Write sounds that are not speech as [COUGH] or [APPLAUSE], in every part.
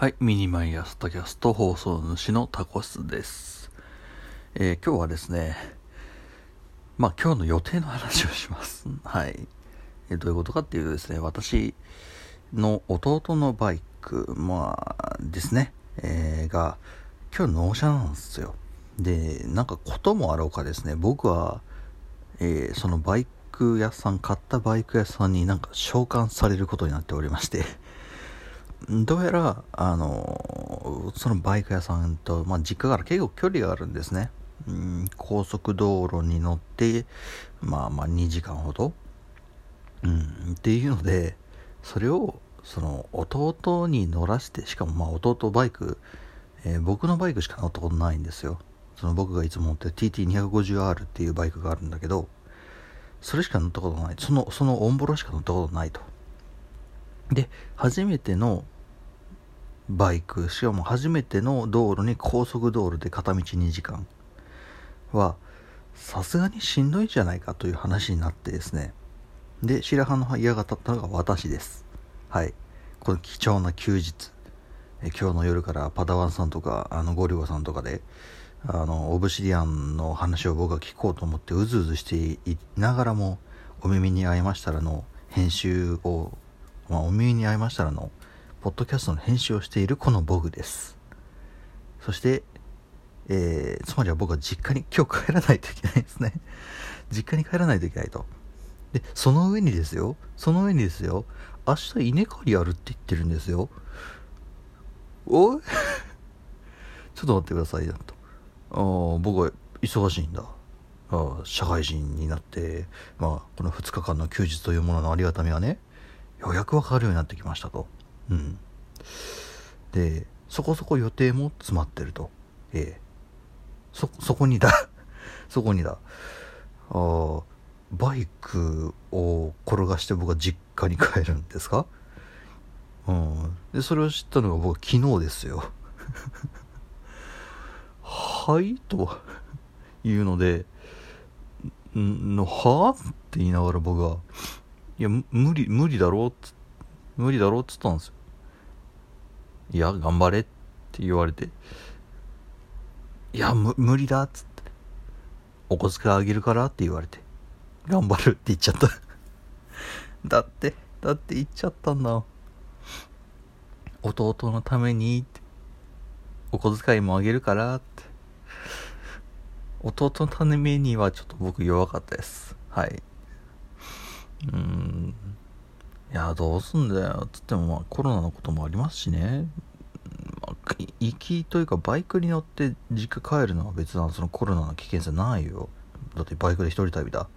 はい、 miniMY朝tacast 放送主のタコスです。えー今日はですね、まあ今日の予定の話をします。[LAUGHS] はい。えーどういうことかっていうとですね、私の弟のバイク、まあですね、えーが今日納車なんですよ。で、なんかこともあろうかですね、僕は、えーそのバイク屋さん、買ったバイク屋さんになんか召喚されることになっておりまして、どうやら、あの、そのバイク屋さんと、まあ、実家から結構距離があるんですね。うん、高速道路に乗って、まあまあ2時間ほど。うん、っていうので、それを、その、弟に乗らせて、しかもまあ弟バイク、えー僕のバイクしか乗ったことないんですよ。その僕がいつも乗ってる TT250R っていうバイクがあるんだけど、それしか乗ったことない。その、そのオンボロしか乗ったことないと。で、初めてのバイク、しかも初めての道路に高速道路で片道2時間は、さすがにしんどいんじゃないかという話になってですね。で、白羽の矢が立ったのが私です。はい。この貴重な休日。え今日の夜からパダワンさんとか、あの、ゴリゴさんとかで、あの、オブシディアンの話を僕は聞こうと思ってうずうずしていながらも、お耳に合いましたらの編集を、まあ、お耳に合いましたらの、ポッドキャストの編集をしているこの僕です。そして、えー、つまりは僕は実家に今日帰らないといけないですね。[LAUGHS] 実家に帰らないといけないと。で、その上にですよ、その上にですよ、明日稲刈りやるって言ってるんですよ。おい [LAUGHS] ちょっと待ってくださいよと。あー僕は忙しいんだ。あー社会人になって、まあ、この2日間の休日というもののありがたみはね、ようやくわかるようになってきましたと。うん。で、そこそこ予定も詰まってると。ええそ、そこにだ。[LAUGHS] そこにだ。あーバイクを転がして僕は実家に帰るんですか？うん。で、それを知ったのが僕は昨日ですよ。[LAUGHS] はいというので、んの、はって言いながら僕は、いや、無理、無理だろうっつ無理だろうっつったんですよ。いや、頑張れって言われて、いや、む無理だっつって、お小遣いあげるからって言われて、頑張るって言っちゃった。[LAUGHS] だって、だって言っちゃったんだ。弟のためにって、お小遣いもあげるからって。弟のためにはちょっと僕弱かったです。はい。うん。いや、どうすんだよ。つっても、まあ、コロナのこともありますしね。まあ、行きというか、バイクに乗って実家帰るのは別な、そのコロナの危険性ないよ。だってバイクで一人旅だ。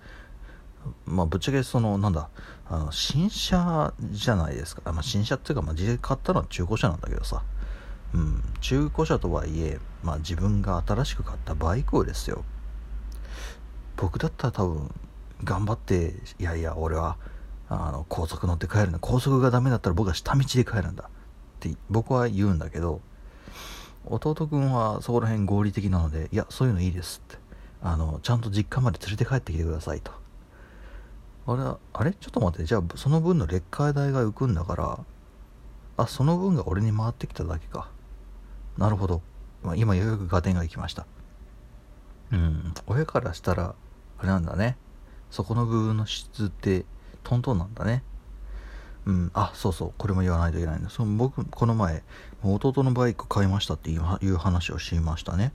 まあ、ぶっちゃけ、その、なんだ、あの、新車じゃないですか。まあ、新車っていうか、まあ、実際買ったのは中古車なんだけどさ。うん、中古車とはいえ、まあ、自分が新しく買ったバイクをですよ。僕だったら多分、頑張って、いやいや、俺は、あの、高速乗って帰るんだ。高速がダメだったら僕は下道で帰るんだ。って僕は言うんだけど、弟くんはそこら辺合理的なので、いや、そういうのいいですって。あの、ちゃんと実家まで連れて帰ってきてくださいと。あれ、あれ？ちょっと待って、じゃあその分のレッカー代が浮くんだから、あ、その分が俺に回ってきただけか。なるほど。ま、今ようやく合点がいきました。うん、親からしたら、あれなんだね。そこの部分の質って、トントンなんだね。うん、あ、そうそう、これも言わないといけないんだ。その僕、この前、弟のバイク買いましたっていう話をしましたね。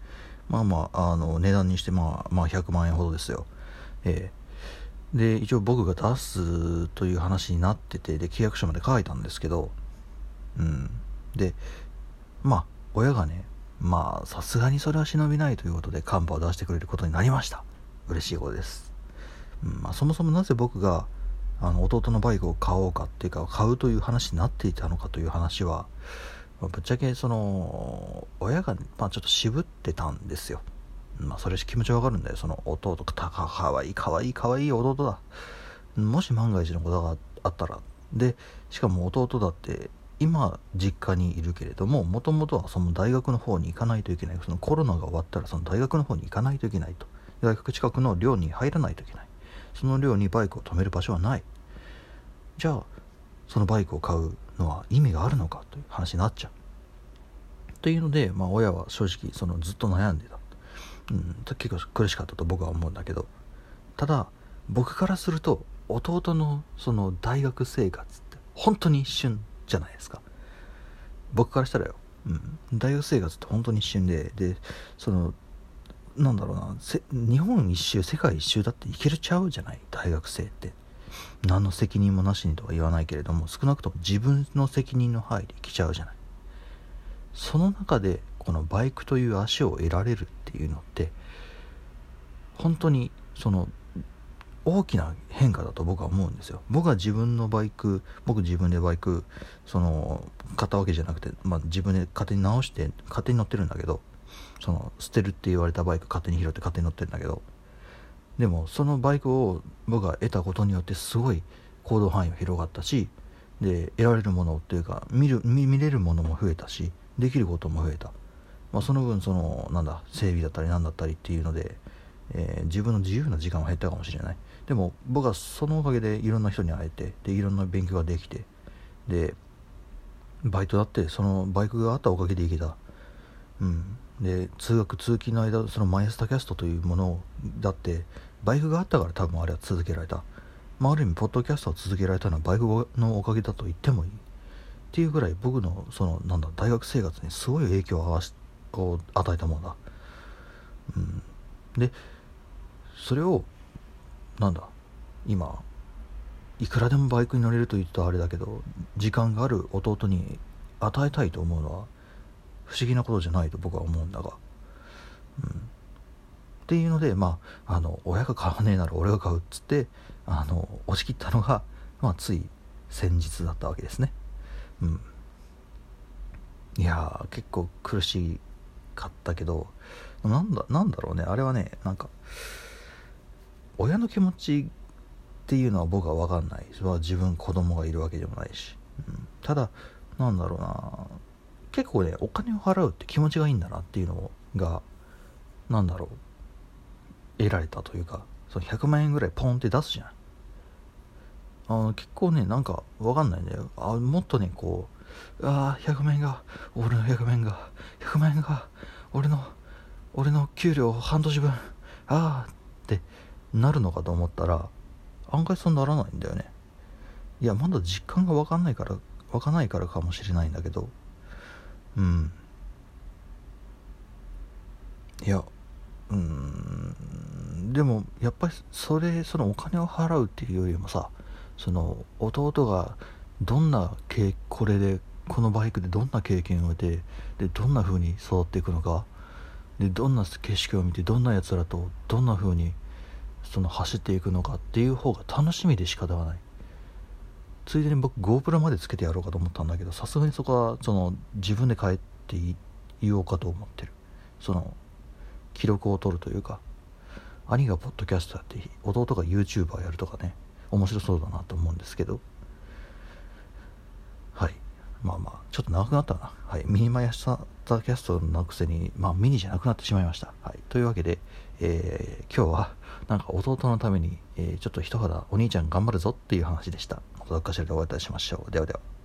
まあまあ、あの、値段にして、まあ、まあ、100万円ほどですよ。ええで、一応僕が出すという話になってて、で、契約書まで書いたんですけど、うん。で、まあ、親がね、まあ、さすがにそれは忍びないということで、カンパを出してくれることになりました。嬉しいことです。まあ、そもそもなぜ僕が、あの、弟のバイクを買おうかっていうか、買うという話になっていたのかという話は、まあぶっちゃけ、その、親が、まあ、ちょっと渋ってたんですよ。まあ、それ気持ちわかるんだよ。その、弟、かかわいい、かわいい、かわいい弟だ。もし万が一のことがあったら。で、しかも弟だって、今、実家にいるけれども、もともとはその大学の方に行かないといけない。そのコロナが終わったら、その大学の方に行かないといけないと。大学近くの寮に入らないといけない。その寮にバイクを止める場所はない。じゃあ、そのバイクを買うのは意味があるのかという話になっちゃう。っていうので、まあ、親は正直そのずっと悩んでた、うん、結構苦しかったと僕は思うんだけど。ただ僕からすると弟のその大学生活って本当に一瞬じゃないですか。僕からしたらよ、うん、大学生活って本当に一瞬ででそのなんだろうな日本一周世界一周だって行けるちゃうじゃない？大学生って。何の責任もなしにとは言わないけれども少なくとも自分の責任の範囲で来ちゃうじゃない？その中でこのバイクという足を得られるっていうのって本当にその大きな変化だと僕は思うんですよ。僕は自分のバイク僕自分でバイクその買ったわけじゃなくて、まあ、自分で勝手に直して勝手に乗ってるんだけどその捨てるって言われたバイク勝手に拾って勝手に乗ってるんだけど。でもそのバイクを僕が得たことによってすごい行動範囲が広がったしで得られるものっていうか見る見れるものも増えたしできることも増えた、まあ、その分そのなんだ整備だったり何だったりっていうので、えー、自分の自由な時間は減ったかもしれない。でも僕はそのおかげでいろんな人に会えてでいろんな勉強ができてでバイトだってそのバイクがあったおかげで行けた。うん。で通学通勤の間そのマイスタキャストというものだってバイクがあったから多分あれは続けられた、まあ、ある意味ポッドキャストを続けられたのはバイクのおかげだと言ってもいいっていうぐらい僕のそのなんだ大学生活にすごい影響をを与えたものだ、うん、でそれをなんだ今いくらでもバイクに乗れると言うとあれだけど時間がある弟に与えたいと思うのは不思議なことじゃないと僕は思うんだが、うん、っていうのでまああの親が買わねえなら俺が買うっつってあの押し切ったのが、まあ、つい先日だったわけですね。うん。いや結構苦しかったけどなんだなんだろうね。あれはねなんか親の気持ちっていうのは僕は分かんないそれは自分子供がいるわけでもないし、うん、ただなんだろうな。結構ねお金を払うって気持ちがいいんだなっていうのがなんだろう。得られたというかその100万円ぐらいポンって出すじゃん。あの結構ねなんか分かんないんだよ。あもっとねこうああ100万円が俺の100万円が100万円が俺の俺の給料半年分ああってなるのかと思ったら案外そうならないんだよね。いやまだ実感が分かんないから分かんないからかもしれないんだけどうん。いやうん。でもやっぱりそれそのお金を払うっていうよりもさその弟がどんなこれでこのバイクでどんな経験を得てでどんな風に育っていくのかでどんな景色を見てどんなやつらとどんな風にその走っていくのかっていう方が楽しみで仕方がない。ついでに僕 GoPro までつけてやろうかと思ったんだけどさすがにそこはその自分で帰って言おうかと思ってる。その記録を取るというか兄がポッドキャストやって弟が YouTuber やるとかね面白そうだなと思うんですけど。はい。まあまあちょっと長くなったな。はい。ミニマイスターキャストのくせにまあミニじゃなくなってしまいました。はい。というわけで、えー、今日はなんか弟のために、えー、ちょっと一肌お兄ちゃん頑張るぞっていう話でした。またどっかしらでお会いいたしましょう。ではでは。